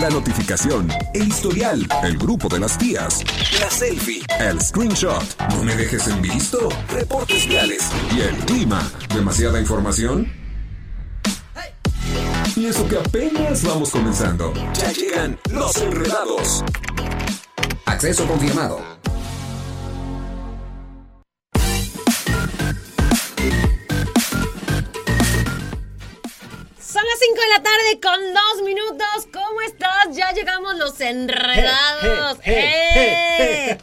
la notificación, el historial, el grupo de las tías, la selfie, el screenshot, no me dejes en visto, reportes viales y el clima. ¿Demasiada información? Y eso que apenas vamos comenzando. Ya llegan los enredados. Acceso confirmado. Son las 5 de la tarde con dos minutos. ¿Cómo estás? Ya llegamos los enredados. ¡Eh!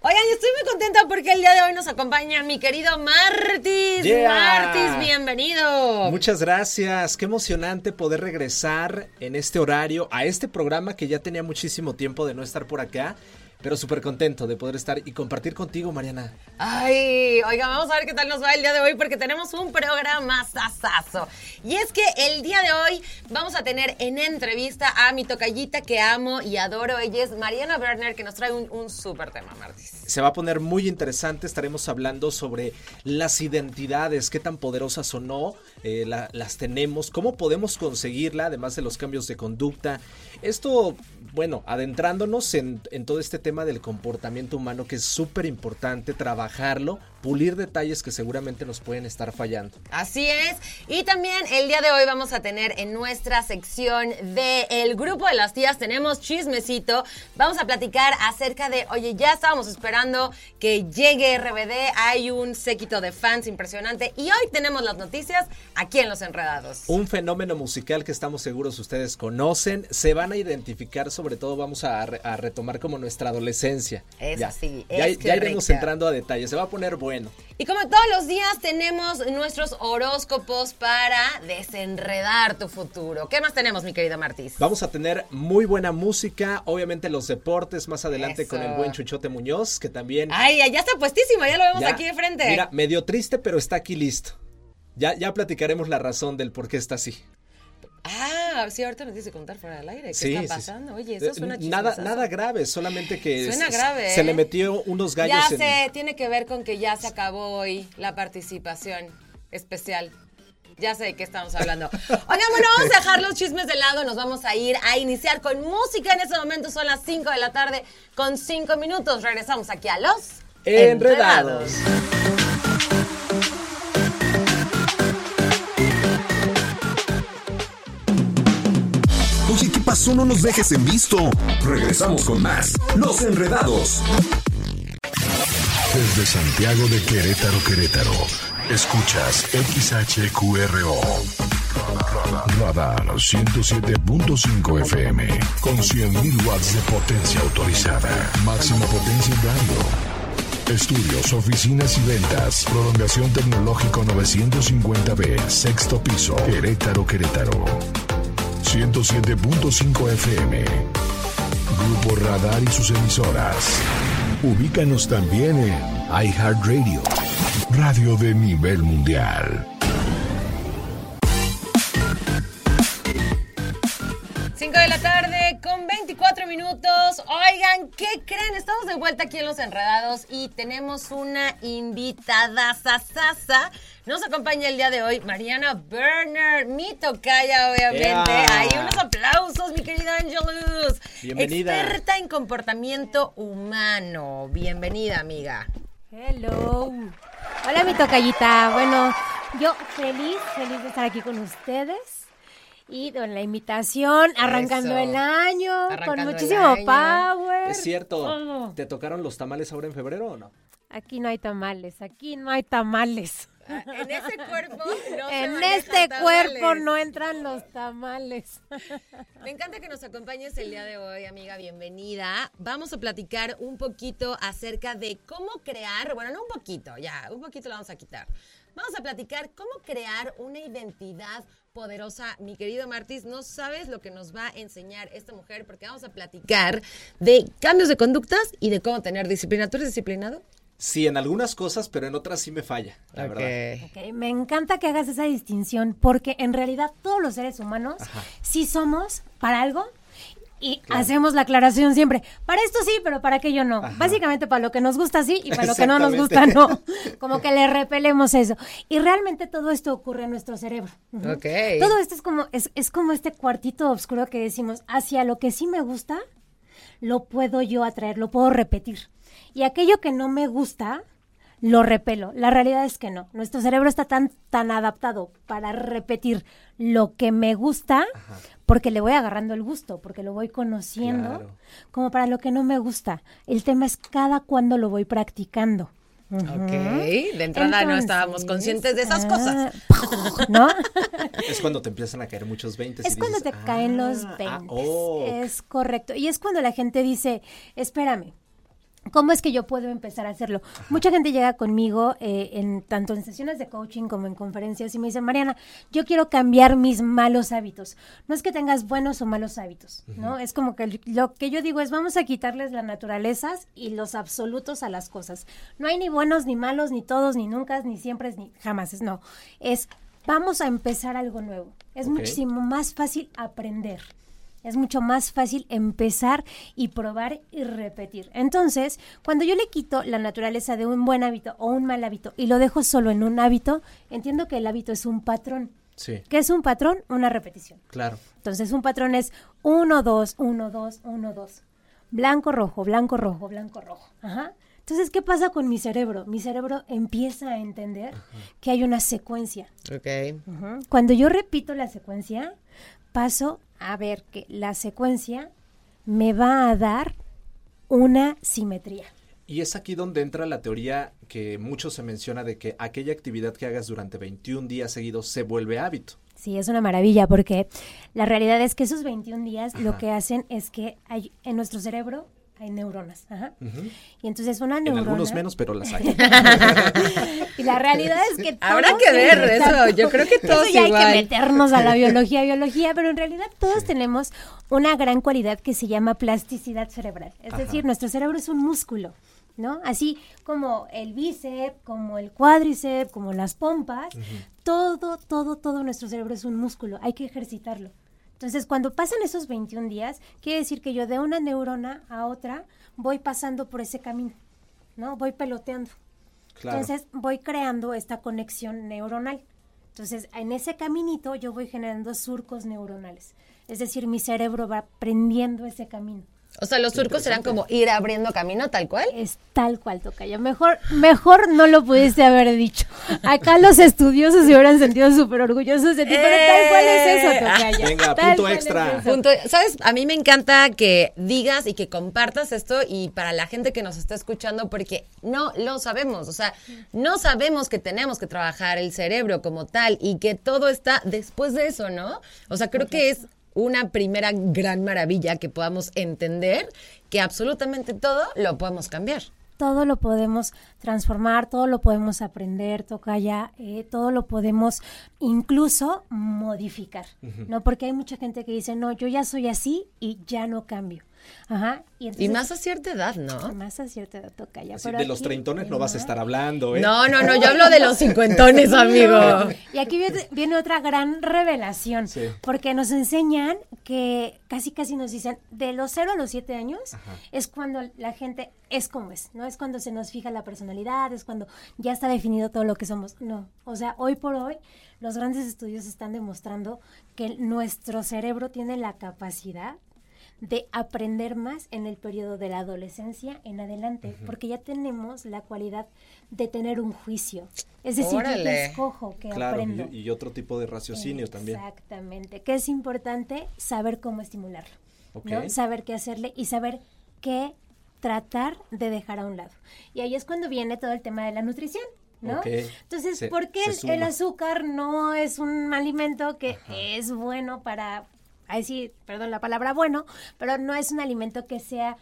Oigan, y estoy muy contenta porque el día de hoy nos acompaña mi querido Martis. Yeah. Martis, bienvenido. Muchas gracias, qué emocionante poder regresar en este horario a este programa que ya tenía muchísimo tiempo de no estar por acá, pero súper contento de poder estar y compartir contigo, Mariana. Ay, oiga, vamos a ver qué tal nos va el día de hoy porque tenemos un programa sasazo. Y es que el día de hoy vamos a tener en entrevista a mi tocallita que amo y adoro. Ella es Mariana Werner que nos trae un, un súper tema, Martis. Se va a poner muy interesante, estaremos hablando sobre las identidades, qué tan poderosas o no eh, la- las tenemos, cómo podemos conseguirla, además de los cambios de conducta. Esto, bueno, adentrándonos en, todo este tema del comportamiento humano que es súper importante, trabajarlo, pulir detalles que seguramente nos pueden estar fallando. Así es. Y también el día de hoy vamos a tener en nuestra sección de El Grupo de las Tías, tenemos chismecito. Vamos a platicar acerca de, oye, ya estábamos esperando que llegue RBD, hay un séquito de fans impresionante y hoy tenemos las noticias aquí en Los Enredados. Un fenómeno musical que estamos seguros ustedes conocen, se van a identificar, sobre todo vamos a, re- a retomar como nuestra adolescencia. Eso ya, sí, ya, es ya iremos correcto. entrando a detalles, se va a poner bueno. Y como todos los días tenemos nuestros horóscopos para desenredar tu futuro. ¿Qué más tenemos, mi querido Martis? Vamos a tener muy buena música, obviamente los deportes más adelante Eso. con el buen Chuchote Muñoz, que también... Ay, ya está puestísimo, ya lo vemos ya- aquí de frente. Mira, medio triste, pero está aquí listo. Ya, ya platicaremos la razón del por qué está así. Ah, sí, ahorita nos dice contar fuera del aire. ¿Qué Sí, está sí, sí. pasando? Oye, eso Eh, suena nada, nada grave, solamente que Suena se- grave, se ¿eh? le metió unos gallos Ya en... sé, tiene que ver con que ya se acabó hoy la participación especial. Ya sé de qué estamos hablando. Oigan, bueno, vamos a dejar los chismes de lado. Nos vamos a ir a iniciar con música. En este momento son las 5 de la tarde con 5 minutos. Regresamos aquí a los Enredados. Pasó? No nos dejes en visto. Regresamos con más. Los enredados. Desde Santiago de Querétaro, Querétaro. Escuchas XHQRO. Radar 107.5 FM. Con 100.000 watts de potencia autorizada. Máxima potencia en radio. Estudios, oficinas y ventas. Prolongación tecnológico 950B. Sexto piso. Querétaro, Querétaro. 107.5 FM. Grupo Radar y sus emisoras. Ubícanos también en iHeartRadio, radio de nivel mundial. 5 de la tarde con 24 minutos. Oigan, ¿qué creen? Estamos de vuelta aquí en Los Enredados y tenemos una invitada sasasa. Nos acompaña el día de hoy Mariana Berner, mi tocaya, obviamente. Ahí unos aplausos, mi querida Angelus. Bienvenida. Experta en comportamiento humano. Bienvenida, amiga. Hello. Hola, mi tocallita. Bueno, yo feliz, feliz de estar aquí con ustedes. Y con la invitación, arrancando Eso. el año, Arrancando con muchísimo año. power. Es cierto. Oh, ¿Te tocaron los tamales ahora en febrero o no? aquí no hay tamales, aquí no hay tamales. En ese cuerpo no se en manejan este cuerpo no entran los tamales. Me encanta que nos acompañes el día de hoy, amiga, bienvenida. Vamos a platicar un poquito acerca de cómo crear, bueno, no un poquito, ya, un poquito lo vamos a quitar. Vamos a platicar cómo crear una identidad poderosa. Mi querido Martis, no sabes lo que nos va a enseñar esta mujer porque vamos a platicar de cambios de conductas y de cómo tener disciplina. ¿Tú eres disciplinado? Sí, en algunas cosas, pero en otras sí me falla, la verdad. Me encanta que hagas esa distinción porque en realidad todos los seres humanos sí somos para algo Y hacemos la aclaración siempre. Para esto sí, pero para aquello no. Básicamente para lo que nos gusta sí y para lo que no nos gusta no. Como que le repelemos eso. Y realmente todo esto ocurre en nuestro cerebro. Ujú. Ok. Todo esto es como, es, es como este cuartito oscuro que decimos, hacia lo que sí me gusta, lo puedo yo atraer, lo puedo repetir. Y aquello que no me gusta, lo repelo. La realidad es que no. Nuestro cerebro está tan, tan adaptado para repetir lo que me gusta, porque le voy agarrando el gusto, porque lo voy conociendo, Claro. como para lo que no me gusta. El tema es cada cuando lo voy practicando. Ok, de entrada no estábamos conscientes de esas ah, cosas. ¿No? Es cuando te empiezan a caer muchos 20. Es cuando te caen los 20. Es correcto. Y es cuando la gente dice, espérame. ¿Cómo es que yo puedo empezar a hacerlo? Mucha gente llega conmigo, eh, en tanto en sesiones de coaching como en conferencias, y me dice, Mariana, yo quiero cambiar mis malos hábitos. No es que tengas buenos o malos hábitos, ¿no? Es como que lo que yo digo es, vamos a quitarles las naturalezas y los absolutos a las cosas. No hay ni buenos, ni malos, ni todos, ni nunca, ni siempre, ni jamás. Es no. Es, vamos a empezar algo nuevo. Es muchísimo más fácil aprender. Es mucho más fácil empezar y probar y repetir. Entonces, cuando yo le quito la naturaleza de un buen hábito o un mal hábito y lo dejo solo en un hábito, entiendo que el hábito es un patrón. Sí, ¿Qué es un patrón? Una repetición. claro. Entonces, un patrón es 1, 2, 1, 2, 1, 2. Blanco, rojo, blanco, rojo, blanco, rojo. Ajá. Entonces, ¿qué pasa con mi cerebro? Mi cerebro empieza a entender que hay una secuencia. Ok. Cuando yo repito la secuencia, paso a ver que la secuencia me va a dar una simetría. Y es aquí donde entra la teoría que mucho se menciona de que aquella actividad que hagas durante 21 días seguidos se vuelve hábito. Sí, es una maravilla porque la realidad es que esos 21 días lo que hacen es que hay, en nuestro cerebro hay neuronas. Ajá. Y entonces una En neurona... algunos menos, pero las hay. la realidad es que Habrá que ver eso, yo creo que todos Eso ya igual. hay que meternos a la biología, biología, pero en realidad todos tenemos una gran cualidad que se llama plasticidad cerebral. Es decir, nuestro cerebro es un músculo, ¿no? Así como el bíceps, como el cuádriceps, como las pompas, todo, todo, todo nuestro cerebro es un músculo, hay que ejercitarlo. Entonces, cuando pasan esos 21 días, quiere decir que yo de una neurona a otra voy pasando por ese camino, ¿no? Voy peloteando. Entonces voy creando esta conexión neuronal. Entonces, en ese caminito yo voy generando surcos neuronales. Es decir, mi cerebro va aprendiendo ese camino. O sea, los surcos serán como ir abriendo camino tal cual. Es tal cual, Tocayo. Mejor, mejor no lo pudiste haber dicho. Acá los estudiosos se hubieran sentido súper orgullosos de ti, pero tal cual es eso, Tocayo. Venga, Tal punto cual es extra. Punto. Sabes, a mí me encanta que digas y que compartas esto y para la gente que nos está escuchando porque no lo sabemos, o sea, no sabemos que tenemos que trabajar el cerebro como tal y que todo está después de eso, ¿no? O sea, creo que es una primera gran maravilla que podamos entender que absolutamente todo lo podemos cambiar. todo lo podemos transformar, todo lo podemos aprender, Tocaya, eh, todo lo podemos incluso modificar, ¿no? Porque hay mucha gente que dice, no, yo ya soy así y ya no cambio. Ajá. Y entonces- más a cierta edad, ¿no? Más a cierta edad, Tocaya. Así pero de los treintones no vas a estar hablando, ¿eh? No, no, no, yo hablo de los cincuentones, amigo. Y aquí viene, viene otra gran revelación, Sí. porque nos enseñan que casi casi nos dicen, de los 0 a los 7 años es cuando la gente es como es, no es cuando se nos fija la personalidad, es cuando ya está definido todo lo que somos, no, o sea, hoy por hoy los grandes estudios están demostrando que nuestro cerebro tiene la capacidad de aprender más en el periodo de la adolescencia en adelante, porque ya tenemos la cualidad de tener un juicio. Es decir, yo escojo, que Claro, aprendo. y, y otro tipo de raciocinio también. Exactamente, que es importante saber cómo estimularlo, ¿no? Saber qué hacerle y saber qué tratar de dejar a un lado. Y ahí es cuando viene todo el tema de la nutrición. ¿no? Entonces, Se- ¿por qué el azúcar no es un alimento que es bueno para, ahí sí, perdón la palabra bueno, pero no es un alimento que sea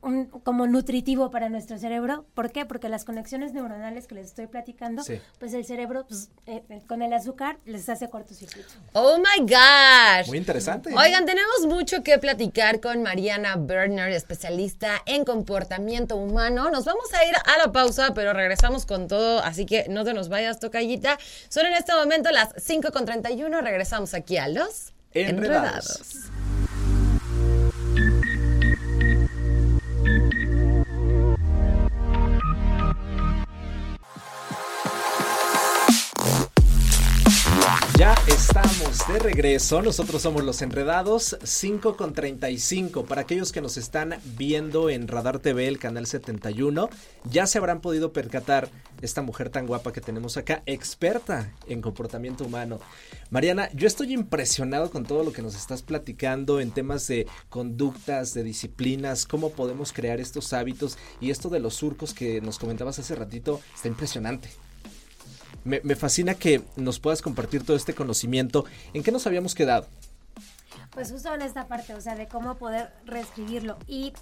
un- como nutritivo para nuestro cerebro. ¿Por qué? Porque las conexiones neuronales que les estoy platicando, Sí. pues el cerebro pues, eh, eh, con el azúcar les hace cortocircuito. Oh my gosh. Muy interesante. Oigan, tenemos mucho que platicar con Mariana Berner, especialista en comportamiento humano. Nos vamos a ir a la pausa, pero regresamos con todo, así que no te nos vayas, tocallita. Son en este momento las 5.31, regresamos aquí a Los Enredados. Enredados. Estamos de regreso. Nosotros somos los enredados 5 con 35. Para aquellos que nos están viendo en Radar TV, el canal 71, ya se habrán podido percatar esta mujer tan guapa que tenemos acá, experta en comportamiento humano. Mariana, yo estoy impresionado con todo lo que nos estás platicando en temas de conductas, de disciplinas, cómo podemos crear estos hábitos y esto de los surcos que nos comentabas hace ratito está impresionante. Me, fascina que nos puedas compartir todo este conocimiento. ¿En qué nos habíamos quedado? Pues justo en esta parte, o sea, de cómo poder reescribirlo. Y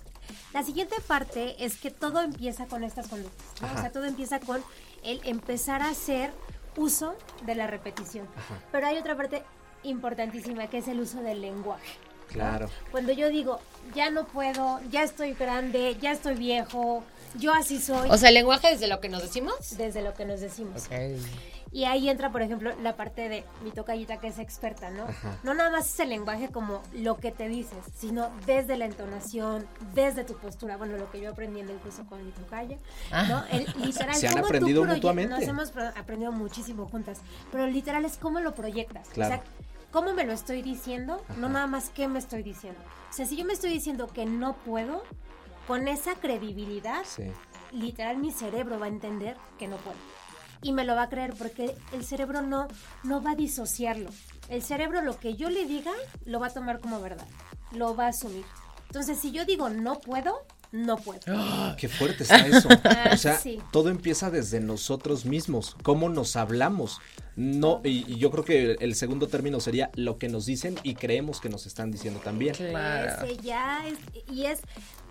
la siguiente parte es que todo empieza con estas conductas. O sea, todo empieza con el empezar a hacer uso de la repetición. Pero hay otra parte importantísima que es el uso del lenguaje. Claro. Cuando yo digo, ya no puedo, ya estoy grande, ya estoy viejo, yo así soy. O sea, el lenguaje desde lo que nos decimos. Desde lo que nos decimos. Y ahí entra, por ejemplo, la parte de mi tocallita que es experta, ¿no? No nada más es el lenguaje como lo que te dices, sino desde la entonación, desde tu postura. Bueno, lo que yo aprendiendo incluso con mi tocaya, ¿no? El, literal, Se han aprendido mutuamente. Nos hemos aprendido muchísimo juntas, pero literal es cómo lo proyectas. Claro. O sea, cómo me lo estoy diciendo, no nada más qué me estoy diciendo. O sea, si yo me estoy diciendo que no puedo, con esa credibilidad, literal mi cerebro va a entender que no puedo. Y me lo va a creer porque el cerebro no, no va a disociarlo. El cerebro lo que yo le diga lo va a tomar como verdad, lo va a asumir. Entonces, si yo digo no puedo, no puedo. ¡Qué fuerte está eso! Ah, o sea, todo empieza desde nosotros mismos, cómo nos hablamos. No, y, yo creo que el segundo término sería lo que nos dicen y creemos que nos están diciendo también. Claro. ya y es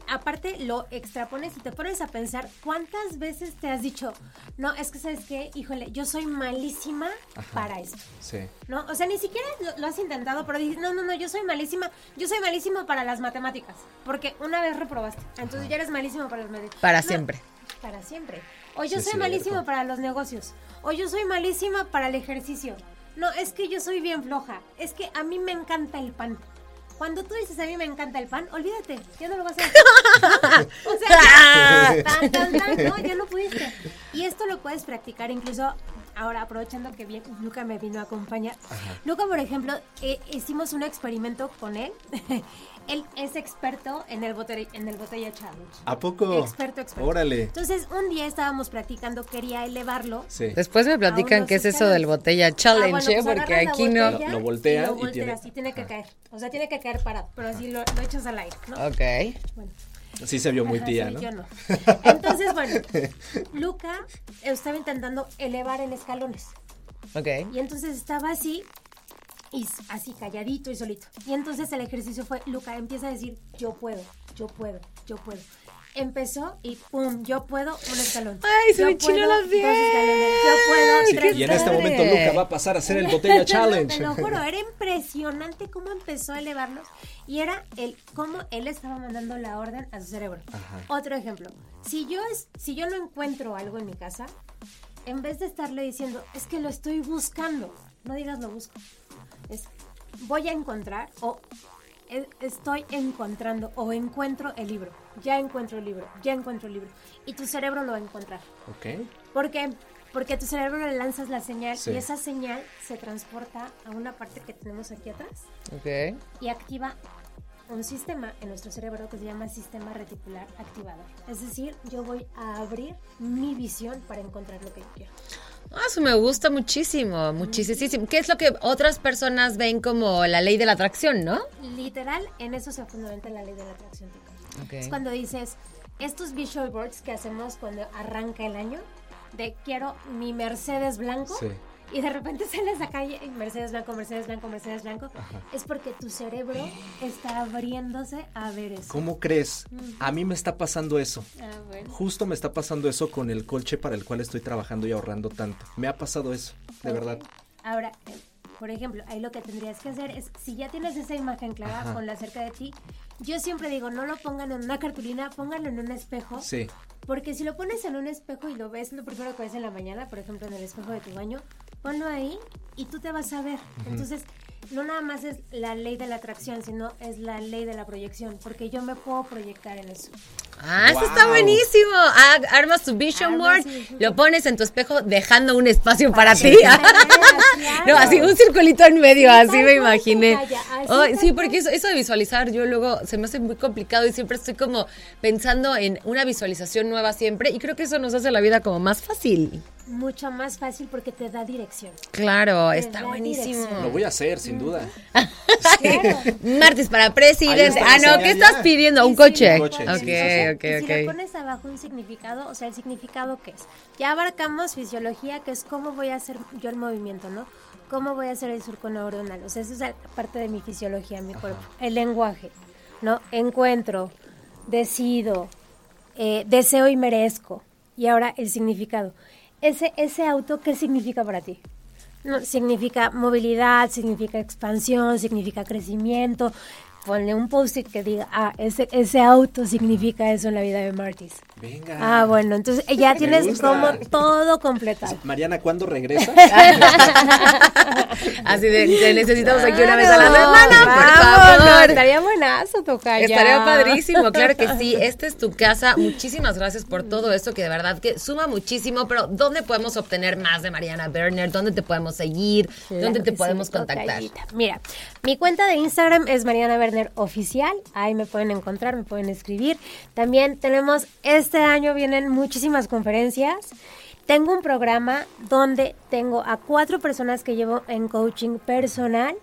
aparte lo extrapones y te pones a pensar cuántas veces te has dicho, no, es que sabes qué, híjole, yo soy malísima para esto. Sí. ¿No? O sea, ni siquiera lo, has intentado, pero dices, no, no, no, yo soy malísima, yo soy malísima para las matemáticas, porque una vez reprobaste, entonces ya eres malísimo para las matemáticas. Para siempre. Para siempre. O yo soy malísima para los negocios, o yo soy malísima para el ejercicio. No, es que yo soy bien floja, es que a mí me encanta el pan. Cuando tú dices a mí me encanta el pan, olvídate, ya no lo vas a hacer. o sea, tan, tan, tan, no, ya no pudiste. Y esto lo puedes practicar incluso ahora aprovechando que bien Luca me vino a acompañar. Luca, por ejemplo, eh, hicimos un experimento con él él es experto en el botella, en el botella challenge. ¿A poco? Experto, experto. Órale. Entonces, un día estábamos practicando, quería elevarlo. Sí. Después me platican qué es eso del botella ah, challenge, ¿eh? pues porque aquí no lo, voltea y, lo volteas, y tiene... que caer. O sea, tiene que caer parado, pero así lo, echas al aire, ¿no? Ok. Bueno. Sí se vio muy tía, ¿no? Yo no. Entonces, bueno, Luca estaba intentando elevar en escalones. Ok. Y entonces estaba así y así calladito y solito. Y entonces el ejercicio fue, Luca empieza a decir, yo puedo, yo puedo, yo puedo. Empezó y pum, yo puedo, un escalón. Ay, se me chino los pies. Yo puedo, tres Y en este momento Luca va a pasar a hacer el botella challenge. Te lo juro, era impresionante cómo empezó a elevarnos y era el cómo él estaba mandando la orden a su cerebro. Otro ejemplo, si yo es, si yo no encuentro algo en mi casa, en vez de estarle diciendo, es que lo estoy buscando, no digas lo busco es voy a encontrar o estoy encontrando o encuentro el libro. Ya encuentro el libro, ya encuentro el libro. Y tu cerebro lo va a encontrar. Ok. ¿Por qué? Porque a tu cerebro le lanzas la señal y esa señal se transporta a una parte que tenemos aquí atrás. Ok. Y activa un sistema en nuestro cerebro que se llama sistema reticular activador. Es decir, yo voy a abrir mi visión para encontrar lo que yo quiero. Ah, eso me gusta muchísimo, muchísimo. ¿Qué es lo que otras personas ven como la ley de la atracción, no? Literal, en eso se fundamenta la ley de la atracción. Es cuando dices, estos visual boards que hacemos cuando arranca el año, de quiero mi Mercedes blanco. Sí y de repente sales a calle Mercedes blanco, Mercedes blanco, Mercedes blanco, es porque tu cerebro está abriéndose a ver eso. ¿Cómo crees? A mí me está pasando eso. Ah, Justo me está pasando eso con el coche para el cual estoy trabajando y ahorrando tanto. Me ha pasado eso, de verdad. Ahora, por ejemplo, ahí lo que tendrías que hacer es, si ya tienes esa imagen clara, con la cerca de ti, yo siempre digo, no lo pongan en una cartulina, pónganlo en un espejo. Sí. Porque si lo pones en un espejo y lo ves lo primero que ves en la mañana, por ejemplo, en el espejo de tu baño, ponlo ahí y tú te vas a ver. Entonces, no nada más es la ley de la atracción, sino es la ley de la proyección, porque yo me puedo proyectar en eso. Ah, eso está buenísimo. Ah, armas tu vision board, lo pones en tu espejo dejando un espacio para, ti. no, así un circulito en medio, así me imaginé. sí, porque eso, eso de visualizar yo luego se me hace muy complicado y siempre estoy como pensando en una visualización nueva siempre y creo que eso nos hace la vida como más fácil mucho más fácil porque te da dirección. Claro, está buenísimo. Lo voy a hacer, sin duda. Martes para presidente. Ah, no, ¿qué estás pidiendo? ¿Un coche? Un coche. Ok, ok, ok. Si le pones abajo un significado, o sea, el significado qué es. Ya abarcamos fisiología, que es cómo voy a hacer yo el movimiento, ¿no? ¿Cómo voy a hacer el surco neuronal? O sea, eso es parte de mi fisiología, mi cuerpo. El lenguaje, ¿no? Encuentro, decido, eh, deseo y merezco. Y ahora el significado ese, ese auto, ¿qué significa para ti? No, significa movilidad, significa expansión, significa crecimiento, ponle un post-it que diga, ah, ese, ese auto significa eso en la vida de Martis. Venga. Ah, bueno, entonces ya tienes como todo completado. Mariana, ¿cuándo regresa? Así de, necesitamos aquí una vez a la semana, por favor. estaría buenazo tocar Estaría padrísimo, claro que sí. Esta es tu casa. Muchísimas gracias por todo esto que de verdad que suma muchísimo, pero ¿dónde podemos obtener más de Mariana Berner? ¿Dónde te podemos seguir? ¿Dónde te podemos contactar? Mira, mi cuenta de Instagram es Mariana Berner Oficial. Ahí me pueden encontrar, me pueden escribir. También tenemos, este año vienen muchísimas conferencias. Tengo un programa donde tengo a cuatro personas que llevo en coaching personal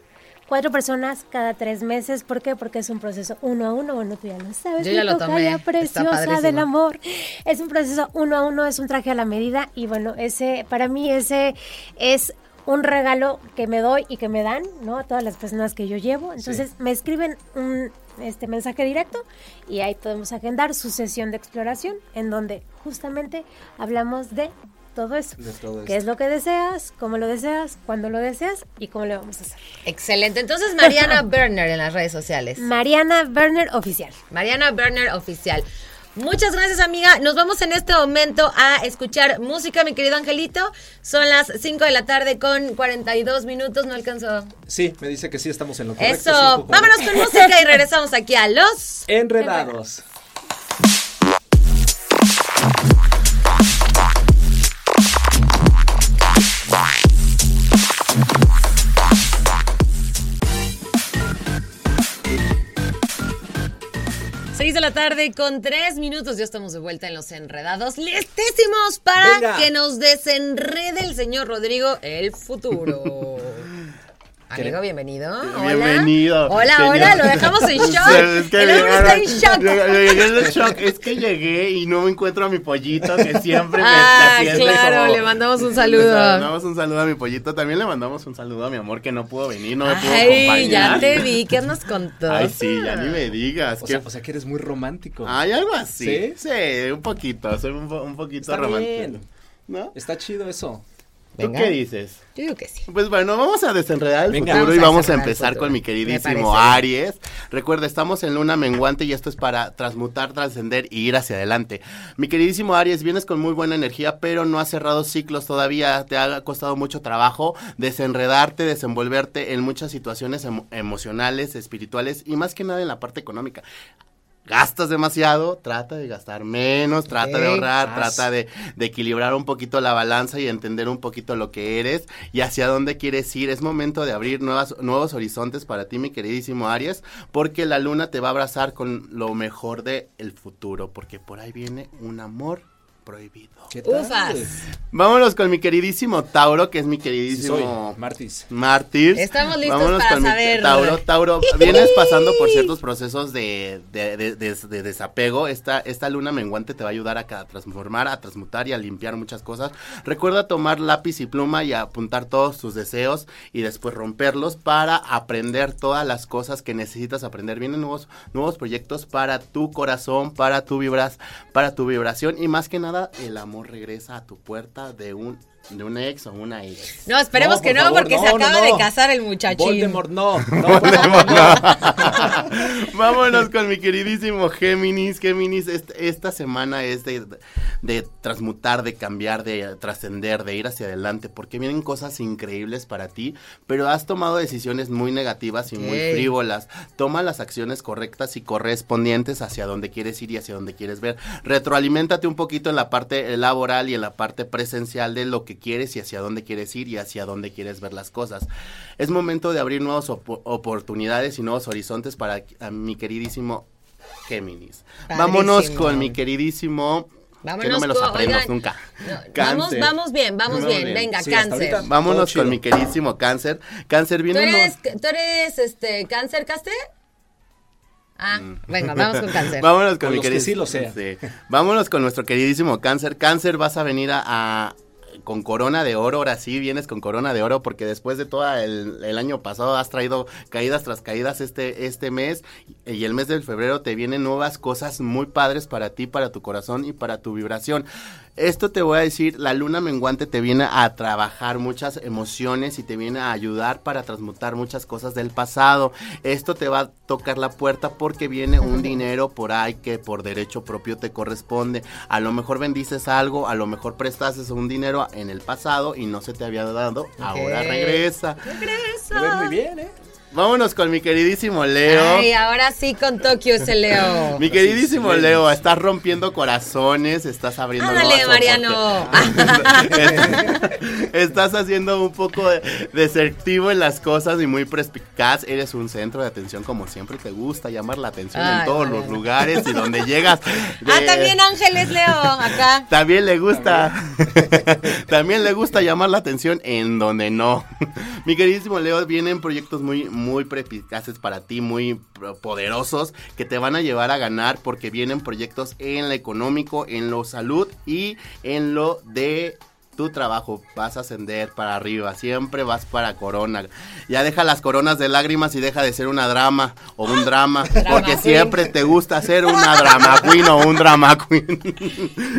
cuatro personas cada tres meses. ¿Por qué? Porque es un proceso uno a uno. Bueno, tú ya lo sabes. Yo ya lo tomé. preciosa del amor. Es un proceso uno a uno, es un traje a la medida. Y bueno, ese, para mí ese es un regalo que me doy y que me dan, ¿no? A todas las personas que yo llevo. Entonces me escriben un este mensaje directo y ahí podemos agendar su sesión de exploración en donde justamente hablamos de todo eso. De todo ¿Qué es lo que deseas? ¿Cómo lo deseas? ¿Cuándo lo deseas? ¿Y cómo lo vamos a hacer? Excelente. Entonces, Mariana Berner en las redes sociales. Mariana Berner Oficial. Mariana Berner Oficial. Muchas gracias, amiga. Nos vamos en este momento a escuchar música, mi querido Angelito. Son las 5 de la tarde con 42 minutos. ¿No alcanzó? Sí, me dice que sí, estamos en lo correcto. Eso. Vámonos con música y regresamos aquí a Los Enredados. De la tarde con tres minutos. Ya estamos de vuelta en Los Enredados. Listísimos para que nos desenrede el señor Rodrigo el futuro. Amigo, bienvenido. Bienvenido. Hola, hola, lo dejamos en shock. Es que está en shock. en shock. Es que llegué y no me encuentro a mi pollito que siempre me ah, claro, le mandamos un saludo. Le mandamos un saludo a mi pollito. También le mandamos un saludo a mi amor que no pudo venir, no me pudo Ay, ya te vi, ¿qué nos contó? Ay, sí, ya ni me digas. O, sea, o sea, que eres muy romántico. Ay, algo así. Sí, sí un poquito, soy un, un poquito romántico. ¿No? Está chido eso. ¿Tú qué dices? Yo digo que sí. Pues bueno, vamos a desenredar el futuro y vamos a, empezar con mi queridísimo Aries. Recuerda, estamos en luna menguante y esto es para transmutar, trascender y ir hacia adelante. Mi queridísimo Aries, vienes con muy buena energía, pero no has cerrado ciclos todavía. Te ha costado mucho trabajo desenredarte, desenvolverte en muchas situaciones emocionales, espirituales y más que nada en la parte económica gastas demasiado, trata de gastar menos, trata de ahorrar, trata de, equilibrar un poquito la balanza y entender un poquito lo que eres y hacia dónde quieres ir. Es momento de abrir nuevas, nuevos horizontes para ti, mi queridísimo Aries, porque la luna te va a abrazar con lo mejor del el futuro, porque por ahí viene un amor prohibido. Ufas. Vámonos con mi queridísimo Tauro, que es mi queridísimo Martis. Martis. Estamos listos Vámonos para con saber. Mi Tauro, Tauro, vienes pasando por ciertos procesos de, de, de, de, desapego. Esta, esta luna menguante te va a ayudar a, transformar, a transmutar y a limpiar muchas cosas. Recuerda tomar lápiz y pluma y apuntar todos tus deseos y después romperlos para aprender todas las cosas que necesitas aprender. Vienen nuevos, nuevos proyectos para tu corazón, para tu vibras, para tu vibración y más que nada el amor regresa a tu puerta de un de un ex o una ex. No, esperemos que no, porque se acaba de casar el muchachín. Voldemort no. Voldemort no. Vámonos con mi queridísimo Géminis. Géminis, esta semana es de, de transmutar, de cambiar, de trascender, de ir hacia adelante, porque vienen cosas increíbles para ti, pero has tomado decisiones muy negativas y muy frívolas. Toma las acciones correctas y correspondientes hacia donde quieres ir y hacia donde quieres ver. Retroaliméntate un poquito en la parte laboral y en la parte presencial de lo que quieres y hacia dónde quieres ir y hacia dónde quieres ver las cosas. Es momento de abrir nuevas oportunidades y nuevos horizontes para mi queridísimo Géminis. Vámonos con mi queridísimo Vámonos que no me los aprendo nunca. vamos, vamos bien, vamos bien. Venga, cáncer. Vámonos con mi queridísimo cáncer. Cáncer viene. ¿Tú eres, ¿tú eres este, cáncer, Caste? Ah, mm. venga, vamos con cáncer. Vámonos con, mi queridísimo. Sí Vámonos con nuestro queridísimo cáncer. Cáncer, vas a venir a con corona de oro, ahora sí vienes con corona de oro, porque después de todo el, el, año pasado has traído caídas tras caídas este, este mes, y el mes de febrero te vienen nuevas cosas muy padres para ti, para tu corazón y para tu vibración. Esto te voy a decir, la luna menguante te viene a trabajar muchas emociones y te viene a ayudar para transmutar muchas cosas del pasado. Esto te va a tocar la puerta porque viene un dinero por ahí que por derecho propio te corresponde. A lo mejor bendices algo, a lo mejor prestaste un dinero en el pasado y no se te había dado, ahora regresa. Regresa. Muy bien, ¿eh? Vámonos con mi queridísimo Leo. Ay, ahora sí con Tokio ese Leo. mi queridísimo Leo, estás rompiendo corazones, estás abriendo Ándale, Mariano. estás haciendo un poco de desertivo en las cosas y muy perspicaz. Eres un centro de atención como siempre te gusta llamar la atención en todos los lugares y donde llegas. Ah, también Ángeles Leo, acá. También le gusta. también le gusta llamar la atención en donde no. mi queridísimo Leo, vienen proyectos muy muy preeficaces para ti, muy poderosos, que te van a llevar a ganar porque vienen proyectos en lo económico, en lo salud y en lo de tu trabajo, vas a ascender para arriba, siempre vas para corona. Ya deja las coronas de lágrimas y deja de ser una drama o un drama, porque siempre te gusta ser una drama queen o un drama queen.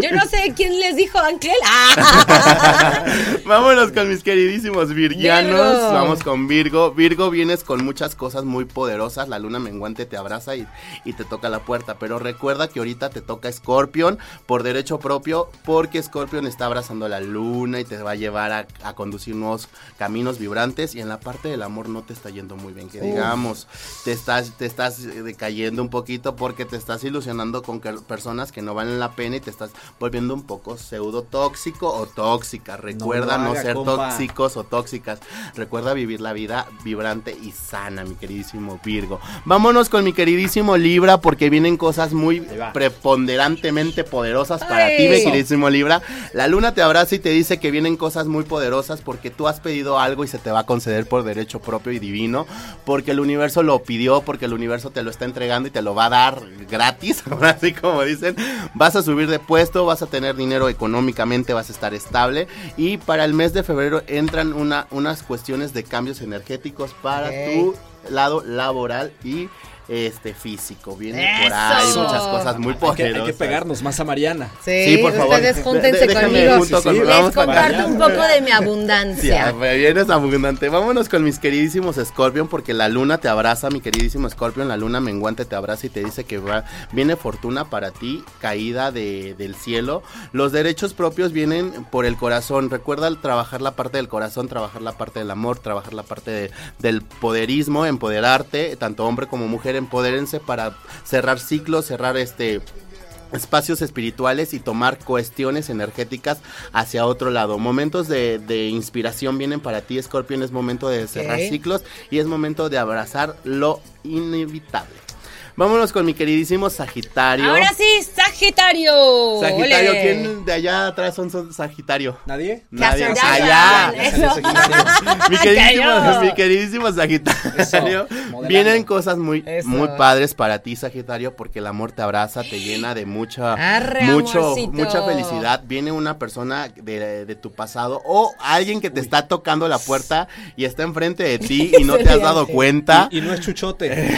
Yo no sé quién les dijo Ángel. Vámonos con mis queridísimos virgianos. Vamos con Virgo. Virgo vienes con muchas cosas muy poderosas. La luna menguante te abraza y, y te toca la puerta. Pero recuerda que ahorita te toca Scorpion por derecho propio, porque Scorpion está abrazando la luz y te va a llevar a, conducir nuevos caminos vibrantes y en la parte del amor no te está yendo muy bien, que digamos, te estás, te estás decayendo un poquito porque te estás ilusionando con personas que no valen la pena y te estás volviendo un poco pseudo tóxico o tóxica. Recuerda no, ser tóxicos o tóxicas. Recuerda vivir la vida vibrante y sana, mi queridísimo Virgo. Vámonos con mi queridísimo Libra porque vienen cosas muy preponderantemente poderosas para ti, mi queridísimo Libra. La luna te abraza y te dice que vienen cosas muy poderosas porque tú has pedido algo y se te va a conceder por derecho propio y divino, porque el universo lo pidió, porque el universo te lo está entregando y te lo va a dar gratis, así como dicen. Vas a subir de puesto, vas a tener dinero económicamente, vas a estar estable y para el mes de febrero entran una, unas cuestiones de cambios energéticos para tu lado laboral y este físico. Viene por ahí muchas cosas muy poderosas. Hay que, pegarnos más a Mariana. Sí, por favor. Ustedes júntense conmigo. Les comparto un poco de mi abundancia. Sí, me vienes abundante. Vámonos con mis queridísimos Scorpion porque la luna te abraza, mi queridísimo Scorpion. La luna menguante te abraza y te dice que va, viene fortuna para ti, caída de, del cielo. Los derechos propios vienen por el corazón. Recuerda trabajar la parte del corazón, trabajar la parte del amor, trabajar la parte del poderismo, empoderarte, tanto hombre como mujer empodérense para cerrar ciclos, cerrar este espacios espirituales y tomar cuestiones energéticas hacia otro lado. Momentos de, inspiración vienen para ti, Scorpion, es momento de cerrar ciclos y es momento de abrazar lo inevitable. Vámonos con mi queridísimo Sagitario. Ahora sí, Sagitario. Sagitario, ¿quién de allá atrás son, Sagitario? ¿Nadie? Nadie. Allá. mi, queridísimo, mi queridísimo Sagitario. Vienen cosas muy, muy padres para ti, Sagitario, porque el amor te abraza, te llena de mucha, mucho, mucha felicidad. Viene una persona de, tu pasado o alguien que te está tocando la puerta y está enfrente de ti y no te has dado cuenta. Y, no es chuchote.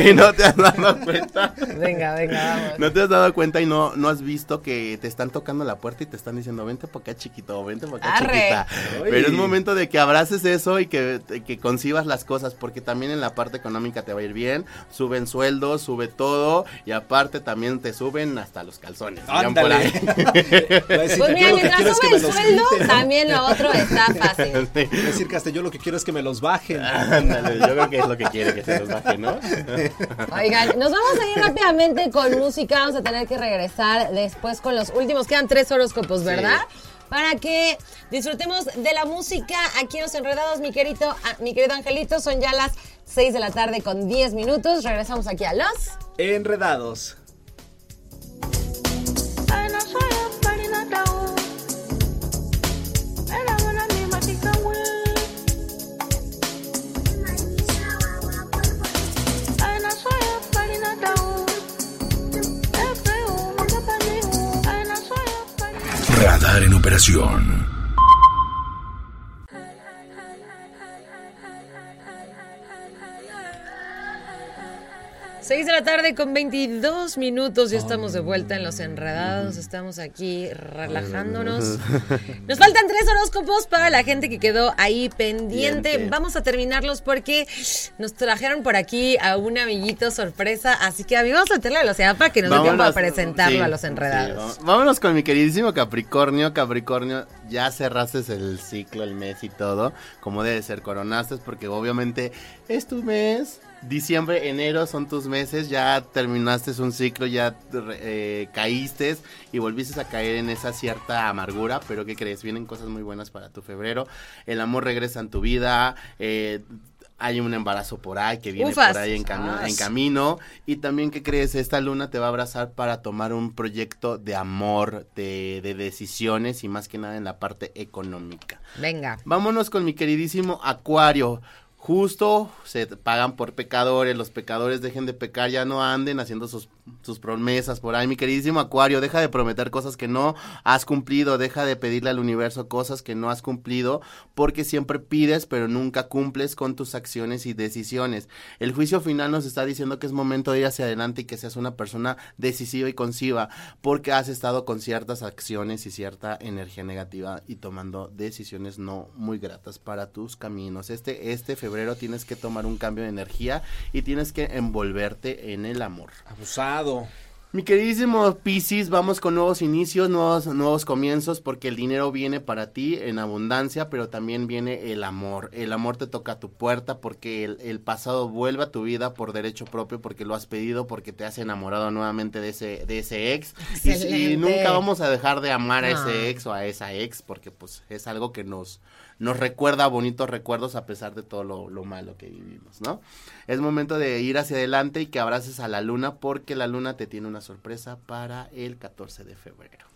y no te has dado cuenta? Venga, venga, vamos. ¿No te has dado cuenta y no, no has visto que te están tocando la puerta y te están diciendo, vente por acá chiquito, vente por acá chiquita? Pero es momento de que abraces eso y que, que concibas las cosas, porque también en la parte económica te va a ir bien, suben sueldos, sube todo, y aparte también te suben hasta los calzones. Ándale. pues mira, mientras sube el sueldo, también lo otro está fácil. Sí. decir, yo lo que quiero es que me los bajen. Ándale, yo creo que es lo que quiere, que se los bajen, ¿no? Oigan, nos vamos a ir rápidamente con música, vamos a tener que regresar después con los últimos, quedan tres horóscopos, ¿verdad? para que disfrutemos de la música aquí en Los Enredados, mi querido, ah, mi querido Angelito. Son ya las 6 de la tarde con 10 minutos. Regresamos aquí a Los Enredados. En operación. 6 de la tarde con 22 minutos, ya estamos de vuelta en Los Enredados, estamos aquí relajándonos. Nos faltan tres horóscopos para la gente que quedó ahí pendiente. Vamos a terminarlos porque nos trajeron por aquí a un amiguito sorpresa, así que amigos, vamos a meterle la para que nos dé tiempo a presentarlo a Los Enredados. vámonos con mi queridísimo Capricornio, Capricornio, ya cerraste el ciclo, el mes y todo, como debe ser, coronaste porque obviamente es tu mes diciembre, enero son tus meses, ya terminaste un ciclo, ya eh, caíste y volviste a caer en esa cierta amargura, pero ¿qué crees? Vienen cosas muy buenas para tu febrero, el amor regresa en tu vida, eh, hay un embarazo por ahí que viene por ahí en, en, camino. Y también, ¿qué crees? Esta luna te va a abrazar para tomar un proyecto de amor, de, de, decisiones y más que nada en la parte económica. Venga. Vámonos con mi queridísimo Acuario justo se pagan por pecadores, los pecadores dejen de pecar, ya no anden haciendo sus, sus, promesas por ahí. Mi queridísimo Acuario, deja de prometer cosas que no has cumplido, deja de pedirle al universo cosas que no has cumplido, porque siempre pides pero nunca cumples con tus acciones y decisiones. El juicio final nos está diciendo que es momento de ir hacia adelante y que seas una persona decisiva y conciva, porque has estado con ciertas acciones y cierta energía negativa y tomando decisiones no muy gratas para tus caminos. Este, este febrero tienes que tomar un cambio de energía y tienes que envolverte en el amor. Mi queridísimo Piscis, vamos con nuevos inicios, nuevos, nuevos comienzos, porque el dinero viene para ti en abundancia, pero también viene el amor. El amor te toca a tu puerta porque el, pasado vuelve a tu vida por derecho propio, porque lo has pedido, porque te has enamorado nuevamente de ese, de ese ex. Y, nunca vamos a dejar de amar a ese ex o a esa ex, porque pues es algo que nos, nos recuerda bonitos recuerdos a pesar de todo lo, malo que vivimos, ¿no? Es momento de ir hacia adelante y que abraces a la luna porque la luna te tiene una sorpresa para el 14 de febrero.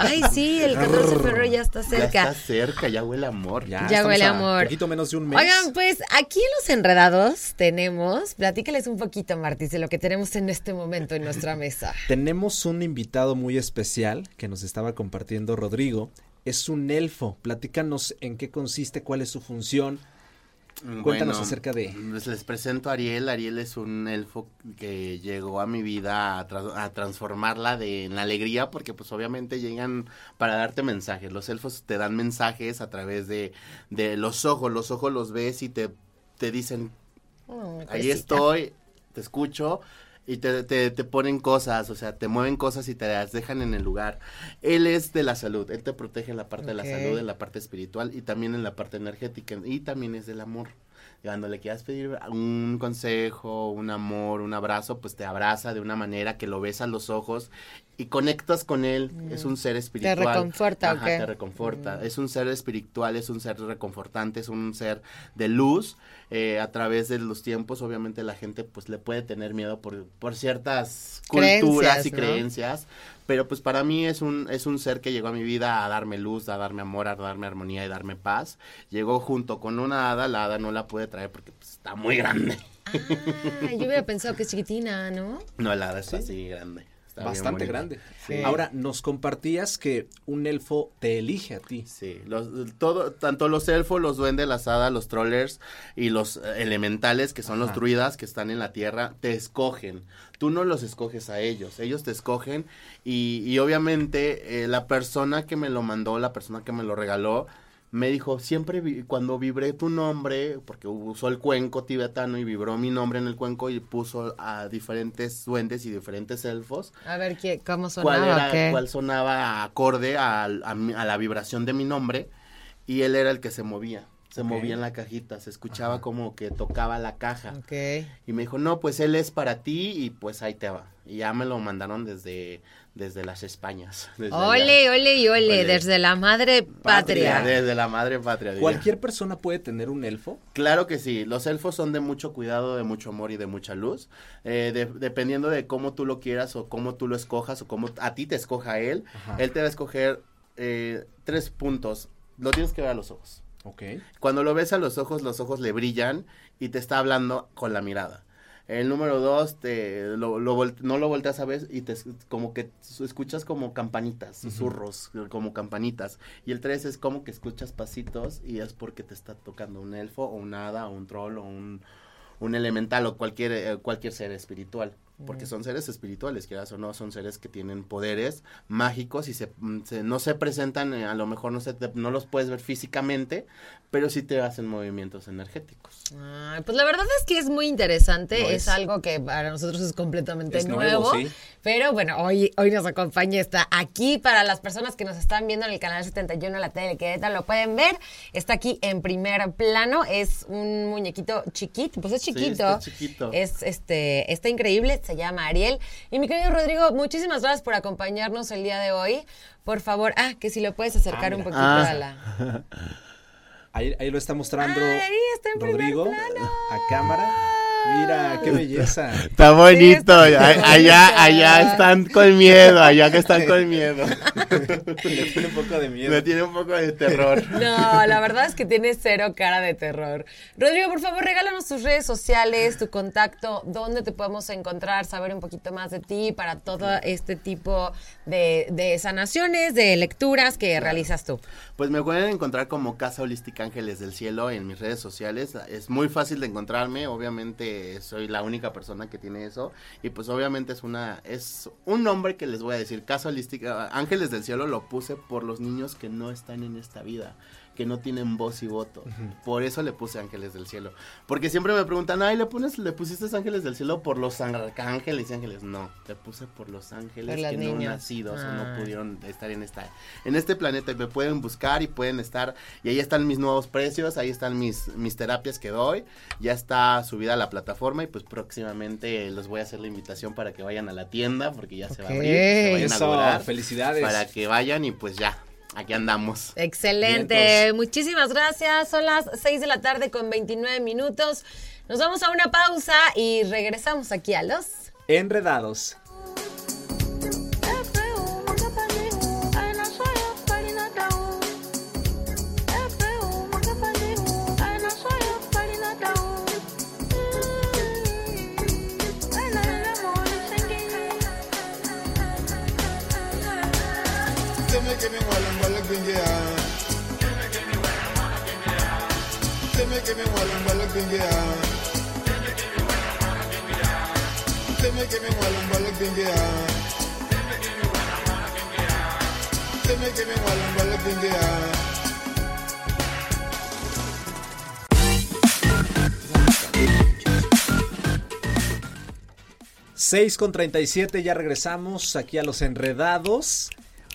Ay, sí, el 14 de febrero ya está cerca. Ya está cerca, ya huele amor. Ya, huele amor. Un poquito menos de un mes. Oigan, pues aquí en Los Enredados tenemos, platícales un poquito, Martis, de lo que tenemos en este momento en nuestra mesa. Tenemos un invitado muy especial que nos estaba compartiendo Rodrigo es un elfo. Platícanos en qué consiste, cuál es su función. Cuéntanos acerca de... Pues les presento a Ariel. Ariel es un elfo que llegó a mi vida a, transformarla de, en alegría porque pues obviamente llegan para darte mensajes. Los elfos te dan mensajes a través de, de los ojos. Los ojos los ves y te, te dicen, oh, ahí estoy, te escucho y te, te, te, ponen cosas, o sea, te mueven cosas y te las dejan en el lugar. Él es de la salud, él te protege en la parte de la salud, en la parte espiritual y también en la parte energética y también es del amor. Cuando le quieras pedir un consejo, un amor, un abrazo, pues te abraza de una manera que lo ves a los ojos y conectas con él. Es un ser espiritual. Te reconforta, Ajá, te reconforta. Es un ser espiritual, es un ser reconfortante, es un ser de luz. Eh, a través de los tiempos, obviamente la gente pues le puede tener miedo por, por ciertas culturas y creencias. Pero pues para mí es un, es un ser que llegó a mi vida a darme luz, a darme amor, a darme armonía y darme paz. Llegó junto con una hada, la hada no la puede traer porque pues, está muy grande. Ah, yo hubiera pensado que es chiquitina, ¿no? No, la hada está así grande Bastante grande. Ahora, nos compartías que un elfo te elige a ti. Sí, los, todo, tanto los elfos, los duendes, las hadas, los trollers y los eh, elementales, que son los druidas que están en la tierra, te escogen. Tú no los escoges a ellos, ellos te escogen y, y obviamente eh, la persona que me lo mandó, la persona que me lo regaló, me dijo, siempre cuando vibré tu nombre, porque usó el cuenco tibetano y vibró mi nombre en el cuenco y puso a diferentes duendes y diferentes elfos. A ver, ¿qué, ¿cómo sonaba? ¿Cuál, cuál sonaba acorde a, la vibración de mi nombre? Y él era el que se movía. Se movía en la cajita, se escuchaba como que tocaba la caja. Y me dijo, no, pues él es para ti y pues ahí te va. Y ya me lo mandaron desde desde las Españas. ole, ole y ole, desde la madre patria. Desde la madre patria. ¿Cualquier persona puede tener un elfo? Claro que sí, los elfos son de mucho cuidado, de mucho amor y de mucha luz. Eh, dependiendo de cómo tú lo quieras o cómo tú lo escojas o cómo a ti te escoja él, él te va a escoger eh, tres puntos. Lo tienes que ver a los ojos. Ok. Cuando lo ves a los ojos, los ojos le brillan y te está hablando con la mirada. El número dos, te, lo, no lo volteas a ver y te, como que escuchas como campanitas, susurros, como campanitas. Y el tres es como que escuchas pasitos y es porque te está tocando un elfo o un hada o un troll o un, un elemental o cualquier, eh, cualquier ser espiritual porque son seres espirituales, quieras o no, son seres que tienen poderes mágicos y se, mm, no se presentan, eh, a lo mejor no, se no los puedes ver físicamente, pero sí te hacen movimientos energéticos. pues la verdad es que es muy interesante, es. algo que para nosotros es completamente nuevo, pero bueno, hoy, hoy nos acompaña, está aquí para las personas que nos están viendo en el canal 71 la tele que lo pueden ver, está aquí en primer plano, es un muñequito chiquito, pues es chiquito, chiquito. es este, está increíble, se llama Ariel. Y mi querido Rodrigo, muchísimas gracias por acompañarnos el día de hoy. Por favor, ah, que si lo puedes acercar un poquito a la... Ahí, ahí, lo está mostrando Rodrigo a cámara. Mira, qué belleza. Está bonito. allá, allá están con miedo, allá que están con miedo. Le tiene un poco de miedo. Me tiene un poco de terror. No, la verdad es que tiene cero cara de terror. Rodrigo, por favor, regálanos tus redes sociales, tu contacto, dónde te podemos encontrar, saber un poquito más de ti para todo este tipo de, de sanaciones, de lecturas que realizas tú. Pues me pueden encontrar como Casa Holística Ángeles del Cielo en mis redes sociales. Es muy fácil de encontrarme, obviamente soy la única persona que tiene eso. Y pues obviamente es una es un nombre que les voy a decir, Casa Holística Ángeles del Cielo lo puse por los niños que no están en esta vida que no tienen voz y voto. Por eso le puse Ángeles del Cielo. Porque siempre me preguntan, ay, ¿le, pones, le pusiste Ángeles del Cielo por los ángeles y ángeles? No, le puse por los ángeles que no nacidos o no ah. pudieron estar en esta en este planeta. Me pueden buscar y pueden estar, y ahí están mis nuevos precios, ahí están mis, mis terapias que doy. Ya está subida a la plataforma y pues próximamente les voy a hacer la invitación para que vayan a la tienda porque ya se va a abrir. Se vayan a Felicidades. Para que vayan y pues ya, aquí andamos. Excelente. Muchísimas gracias. Son las 6 de la tarde con 29 minutos. Nos vamos a una pausa y regresamos aquí a los Enredados. One and well give me Give me me me Give me give me one and well give me 6 con 37, ya regresamos aquí a los enredados.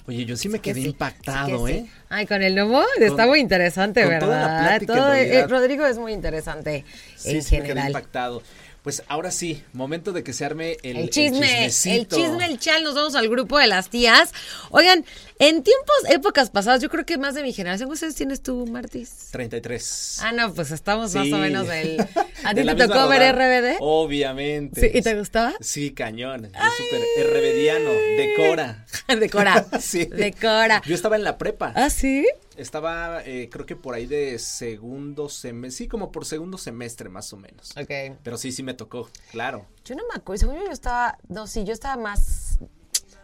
Oye, yo sí me quedé impactado, ¿eh? Ay, con el nuevo está muy interesante, ¿verdad? Todo, eh, Rodrigo es muy interesante sí, en sí general. Me quedé impactado. Pues ahora sí, momento de que se arme el, el chisme. El, chisme, el chal, nos vamos al grupo de las tías. Oigan, en tiempos, épocas pasadas, yo creo que más de mi generación, ¿cuántos tienes tú, Martis? 33. Ah, no, pues estamos más o menos del... ¿A ti te tocó ver RBD? Obviamente. ¿Sí? ¿Y te gustaba? Sí, cañón. Yo súper RBDiano, decora. decora. sí. Decora. Yo estaba en la prepa. ¿Ah, sí? Estaba, eh, creo que por ahí de segundo semestre, sí, como por segundo semestre más o menos. Ok. Pero sí, sí me tocó, claro. Yo no me acuerdo, según yo, yo estaba, no, sí, yo estaba más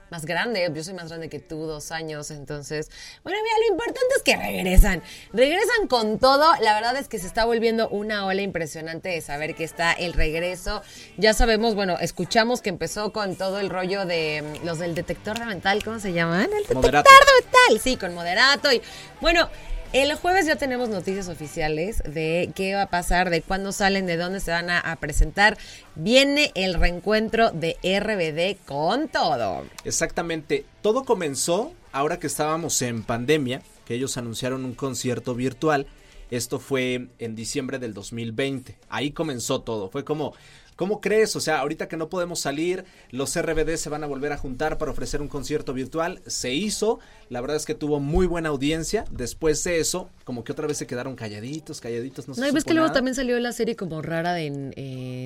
más grande, yo soy más grande que tú, dos años, entonces, bueno, mira, lo importante es que regresan, regresan con todo, la verdad es que se está volviendo una ola impresionante de saber que está el regreso, ya sabemos, bueno, escuchamos que empezó con todo el rollo de mm, los del detector de mental, ¿cómo se llaman? El detector de mental, sí, con moderato y, bueno, el jueves ya tenemos noticias oficiales de qué va a pasar, de cuándo salen, de dónde se van a, presentar. Viene el reencuentro de RBD con todo. Exactamente. Todo comenzó ahora que estábamos en pandemia, que ellos anunciaron un concierto virtual. Esto fue en diciembre del 2020. Ahí comenzó todo. Fue como, ¿Cómo crees? O sea, ahorita que no podemos salir, los RBD se van a volver a juntar para ofrecer un concierto virtual. Se hizo, la verdad es que tuvo muy buena audiencia. Después de eso, como que otra vez se quedaron calladitos, calladitos. No, no y ves que luego también salió la serie como rara de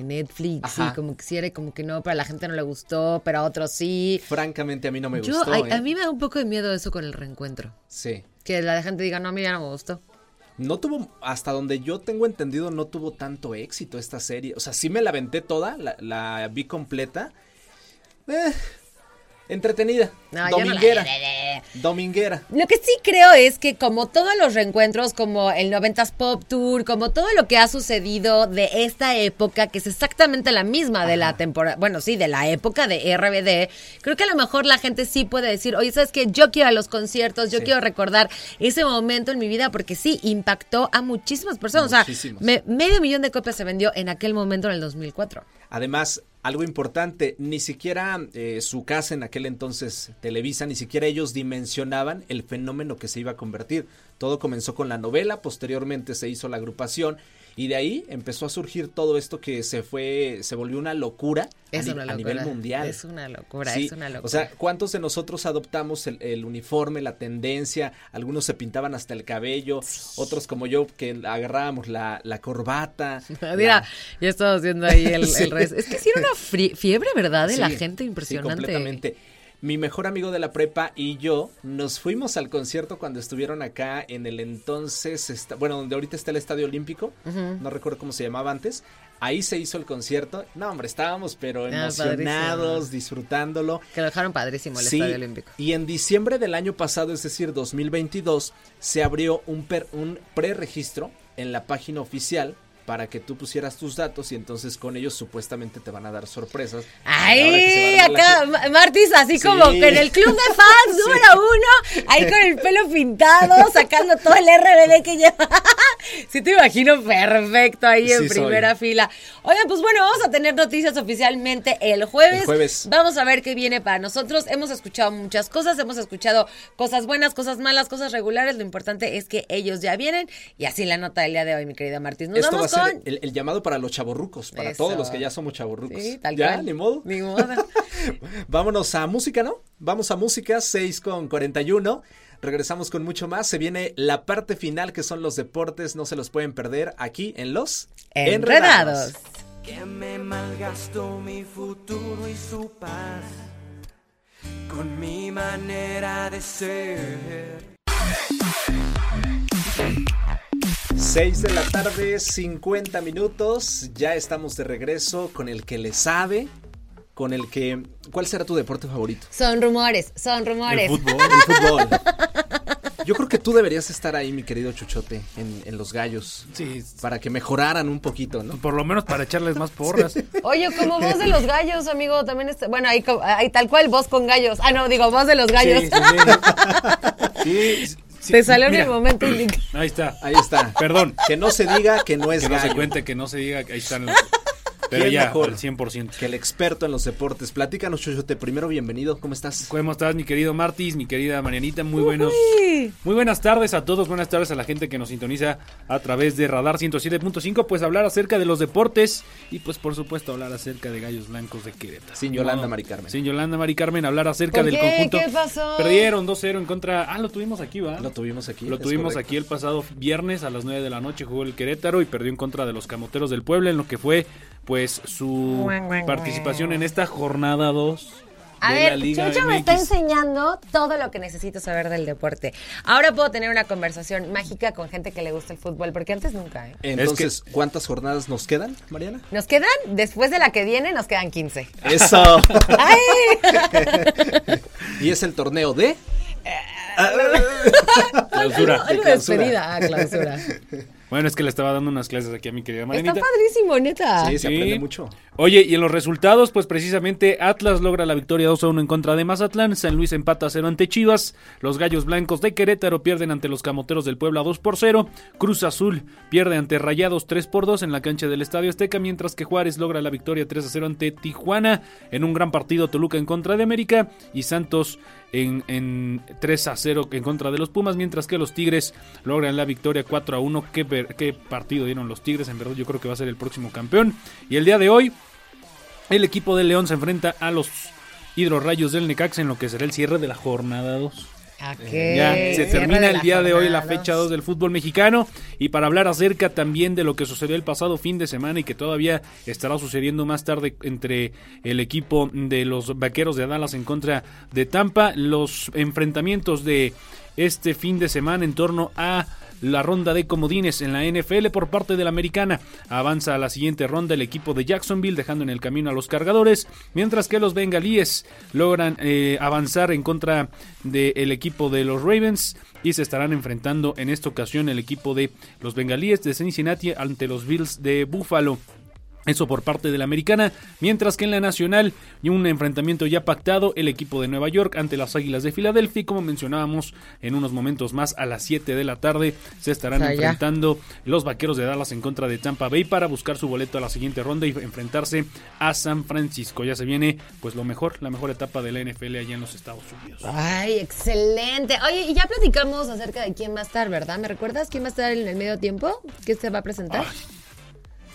Netflix, y como que sí era como que no, pero a la gente no le gustó, pero a otros sí. Francamente, a mí no me gustó. A, a ¿eh? mí me da un poco de miedo eso con el reencuentro. Sí. Que la gente diga, no, a mí ya no me gustó no tuvo, hasta donde yo tengo entendido, no tuvo tanto éxito esta serie. O sea, sí me la aventé toda, la, la vi completa. Eh, entretenida. dominguera. dominguera. Lo que sí creo es que como todos los reencuentros, como el 90s Pop Tour, como todo lo que ha sucedido de esta época, que es exactamente la misma de la temporada, bueno, sí, de la época de RBD, creo que a lo mejor la gente sí puede decir, oye, ¿sabes qué? Yo quiero ir a los conciertos, yo quiero recordar ese momento en mi vida, porque sí, impactó a muchísimas personas. O sea, medio millón de copias se vendió en aquel momento en el 2004. Además, algo importante, ni siquiera eh, su casa en aquel entonces, Televisa, ni siquiera ellos dimensionaban el fenómeno que se iba a convertir. Todo comenzó con la novela, posteriormente se hizo la agrupación y de ahí empezó a surgir todo esto que se fue, se volvió una locura, a, nivel mundial. Es una locura, es una locura. O sea, ¿cuántos de nosotros adoptamos el, uniforme, la tendencia? Algunos se pintaban hasta el cabello, otros como yo que agarrábamos la, la corbata. Mira, ya estaba haciendo ahí el, resto. Es que sí era una fiebre, ¿verdad? De la gente impresionante. completamente mi mejor amigo de la prepa y yo nos fuimos al concierto cuando estuvieron acá en el entonces, bueno, donde ahorita está el Estadio Olímpico, no recuerdo cómo se llamaba antes. Ahí se hizo el concierto. No, hombre, estábamos pero ah, emocionados, disfrutándolo. Que lo dejaron padrísimo el Estadio Olímpico. Y en diciembre del año pasado, es decir, 2022, se abrió un, un preregistro en la página oficial para que tú pusieras tus datos y entonces con ellos supuestamente te van a dar sorpresas. ¡Ay! Acá Martis así como que en el club de fans número uno, ahí con el pelo pintado, sacando todo el RBD que lleva. sí te imagino perfecto ahí en primera fila. Oigan, pues bueno, vamos a tener noticias oficialmente el jueves. el jueves. Vamos a ver qué viene para nosotros. Hemos escuchado muchas cosas, hemos escuchado cosas buenas, cosas malas, cosas regulares. Lo importante es que ellos ya vienen y así la nota del día de hoy, mi querida Martis. Nos vamos el, llamado para los chavorrucos, para todos los que ya somos chavorrucos. ya, ni modo. Ni modo. Vámonos a música, ¿no? Vamos a música, 6 con 41. Regresamos con mucho más. Se viene la parte final que son los deportes. No se los pueden perder aquí en Los Enredados. Que me malgastó mi futuro y su paz con mi manera de ser. 6 de la tarde, 50 minutos. Ya estamos de regreso con el que le sabe, con el que... ¿Cuál será tu deporte favorito? Son rumores, son rumores. El fútbol, el fútbol. Yo creo que tú deberías estar ahí, mi querido Chuchote, en, los gallos. Sí. Para que mejoraran un poquito, ¿no? Por lo menos para echarles más porras. Oye, como voz de los gallos, amigo, también está. Bueno, ahí, tal cual, voz con gallos. Ah, no, digo, voz de los gallos. Sí, sí. Te salió en el momento indicado. Ahí está. Ahí está. Perdón. Que no se diga que no es Que no se cuente, que no se diga que ahí están los... Pero ya, mejor al 100%. Que el experto en los deportes. Platícanos, Chochote. Primero, bienvenido. ¿Cómo estás? ¿Cómo estás, mi querido Martis, mi querida Marianita? Muy buenos. Muy buenas tardes a todos. Buenas tardes a la gente que nos sintoniza a través de Radar 107.5. Pues hablar acerca de los deportes y, pues, por supuesto, hablar acerca de Gallos Blancos de Querétaro. Sin Yolanda Mari Carmen. Sin Yolanda Mari Carmen, hablar acerca del conjunto. ¿Qué pasó? Perdieron 2-0 en contra. Ah, lo tuvimos aquí, ¿va? Lo tuvimos aquí. Lo tuvimos aquí el pasado viernes a las 9 de la noche. Jugó el Querétaro y perdió en contra de los Camoteros del Pueblo en lo que fue pues su participación en esta jornada 2 A de ver, la Liga Chucho me está enseñando todo lo que necesito saber del deporte. Ahora puedo tener una conversación mágica con gente que le gusta el fútbol, porque antes nunca, ¿eh? Entonces, ¿cuántas jornadas nos quedan, Mariana? Nos quedan, después de la que viene, nos quedan 15. Eso. ¡Ay! y es el torneo de Clausura. Algo, algo de despedida, ah, clausura. Bueno, es que le estaba dando unas clases aquí a mi querida Está Marianita. padrísimo, neta. Sí, se Sí. aprende mucho. Oye, y en los resultados, pues precisamente Atlas logra la victoria 2 a 1 en contra de Mazatlán, San Luis empata a 0 ante Chivas, los Gallos Blancos de Querétaro pierden ante los Camoteros del Puebla 2 por 0, Cruz Azul pierde ante Rayados 3 por 2 en la cancha del Estadio Azteca, mientras que Juárez logra la victoria 3 a 0 ante Tijuana en un gran partido Toluca en contra de América y Santos en, en 3 a 0 en contra de los Pumas, mientras que los Tigres logran la victoria 4 a 1. ¿Qué, qué partido dieron los Tigres? En verdad yo creo que va a ser el próximo campeón. Y el día de hoy, el equipo de León se enfrenta a los hidrorrayos del Necaxa en lo que será el cierre de la jornada 2. Ya se termina el día de hoy la fecha dos. 2 del fútbol mexicano y para hablar acerca también de lo que sucedió el pasado fin de semana y que todavía estará sucediendo más tarde entre el equipo de los Vaqueros de Dallas en contra de Tampa, los enfrentamientos de este fin de semana en torno a la ronda de comodines en la NFL por parte de la americana. Avanza a la siguiente ronda el equipo de Jacksonville dejando en el camino a los cargadores, mientras que los bengalíes logran eh, avanzar en contra del equipo de los Ravens y se estarán enfrentando en esta ocasión el equipo de los bengalíes de Cincinnati ante los Bills de Buffalo. Eso por parte de la americana, mientras que en la nacional y un enfrentamiento ya pactado el equipo de Nueva York ante las Águilas de Filadelfia y como mencionábamos en unos momentos más a las 7 de la tarde se estarán O sea, ya. enfrentando los Vaqueros de Dallas en contra de Tampa Bay para buscar su boleto a la siguiente ronda y enfrentarse a San Francisco. Ya se viene pues lo mejor, la mejor etapa de la NFL allá en los Estados Unidos. Ay, excelente. Oye, y ya platicamos acerca de quién va a estar, ¿verdad? ¿Me recuerdas quién va a estar en el medio tiempo? ¿Qué se va a presentar?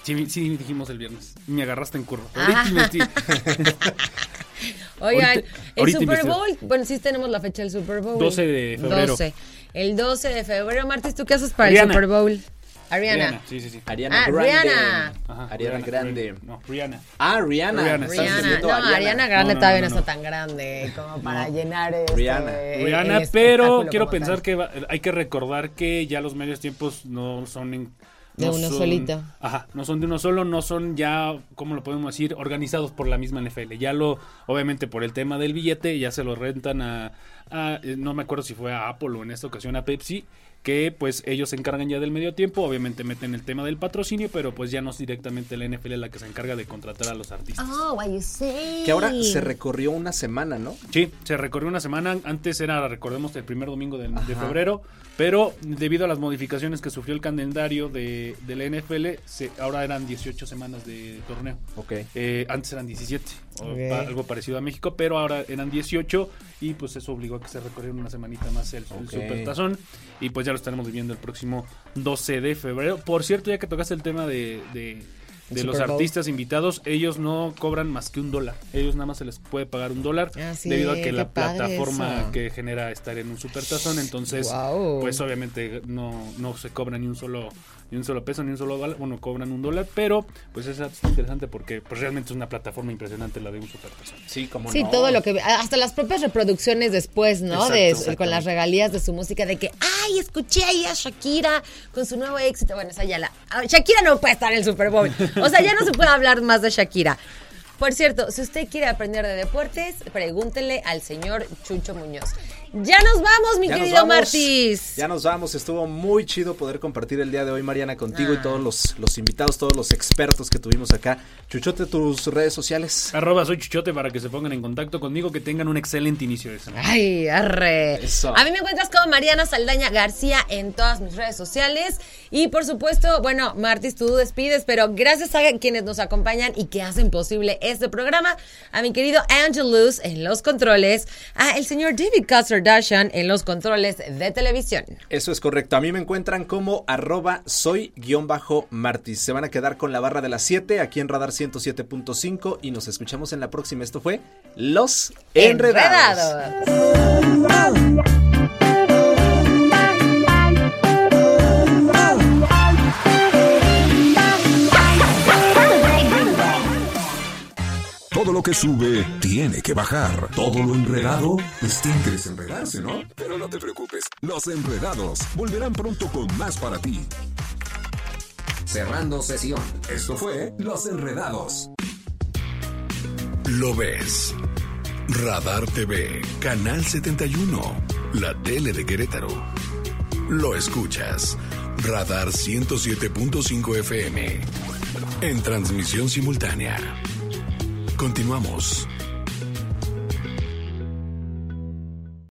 Sí, sí dijimos el viernes. Me agarraste en curva. Ah. Ahorita Oigan, Ahorita- el ahorita Super. Bowl, bueno, sí tenemos la fecha del Super Bowl. 12 de febrero. 12. El 12 de febrero. Martis, ¿tú qué haces para Rihanna. el Super Bowl? Ariana. Rihanna, sí, sí, sí. Ariana Ah, Grande. Rihanna. Ajá, Ariana Grande. No, Rihanna. Ah, Rihanna. Rihanna, Estás Rihanna. No, Ariana. Ariana Grande No, no, todavía no, no, no. está tan grande como para llenar este, Rihanna. Rihanna, el pero quiero pensar tal. que va- hay que recordar que ya los medios tiempos no son en, De no uno son- solito. Ajá, no son de uno solo, no son ya, ¿cómo lo podemos decir? Organizados por la misma NFL. Ya lo, obviamente por el tema del billete, ya se lo rentan a, a, eh, no me acuerdo si fue a Apple o en esta ocasión a Pepsi, que pues ellos se encargan ya del medio tiempo, obviamente meten el tema del patrocinio, pero pues ya no es directamente la NFL la que se encarga de contratar a los artistas. Oh, what you say. Que ahora se recorrió una semana, ¿no? Sí, se recorrió una semana. Antes era, recordemos, el primer domingo de, de febrero. Pero debido a las modificaciones que sufrió el calendario de, de la NFL, se, ahora eran 18 semanas de torneo. Ok. Eh, antes eran 17, o Ok. pa- algo parecido a México, pero ahora eran 18 y pues eso obligó a que se recorriera una semanita más el, el Ok. Supertazón y pues ya lo estaremos viviendo el próximo 12 de febrero. Por cierto, ya que tocaste el tema de, de, de El los Bowl. artistas invitados, ellos no cobran más que un dólar. Ellos nada más se les puede pagar un dólar Ah, sí, debido a que la plataforma eso. que genera estar en un supertazón, entonces pues obviamente no, no se cobra ni un solo ni un solo peso ni un solo dólar, bueno cobran un dólar, pero pues es interesante porque pues realmente es una plataforma impresionante la de un supertazón. Sí, como Sí, todo lo que hasta las propias reproducciones después, ¿no? Exacto, de exactamente. con las regalías de su música de que, ay, escuché ahí a Shakira con su nuevo éxito. Bueno, esa ya la Shakira no puede estar en el Super Bowl. O sea, ya no se puede hablar más de Shakira. Por cierto, si usted quiere aprender de deportes, pregúntele al señor Chucho Muñoz. Ya nos vamos, mi Ya querido vamos. Martis. Ya nos vamos. Estuvo muy chido poder compartir el día de hoy, Mariana, contigo y Ah. todos los, los invitados, todos los expertos que tuvimos acá. Chuchote, tus redes sociales. Arroba soy Chuchote para que se pongan en contacto conmigo, que tengan un excelente inicio de semana. Ay, arre. Eso. A mí me encuentras como Mariana Saldaña García en todas mis redes sociales. Y por supuesto, bueno, Martis, tú despides, pero gracias a quienes nos acompañan y que hacen posible este programa. A mi querido Angelus en los controles. A el señor David En los controles de televisión. Eso es correcto. A mí me encuentran como arroba soy guion bajo Martis. Se van a quedar con la barra de las 7 aquí en Radar 107.5 y nos escuchamos en la próxima. Esto fue Los Enredados. Enredados. Todo lo que sube tiene que bajar. Todo lo enredado, pues tiene ¿no? Pero no te preocupes, los enredados volverán pronto con más para ti. Cerrando sesión. Esto fue Los Enredados. Lo ves. Radar TV, Canal 71, la tele de Querétaro. Lo escuchas. Radar 107.5 FM. En transmisión simultánea. Continuamos.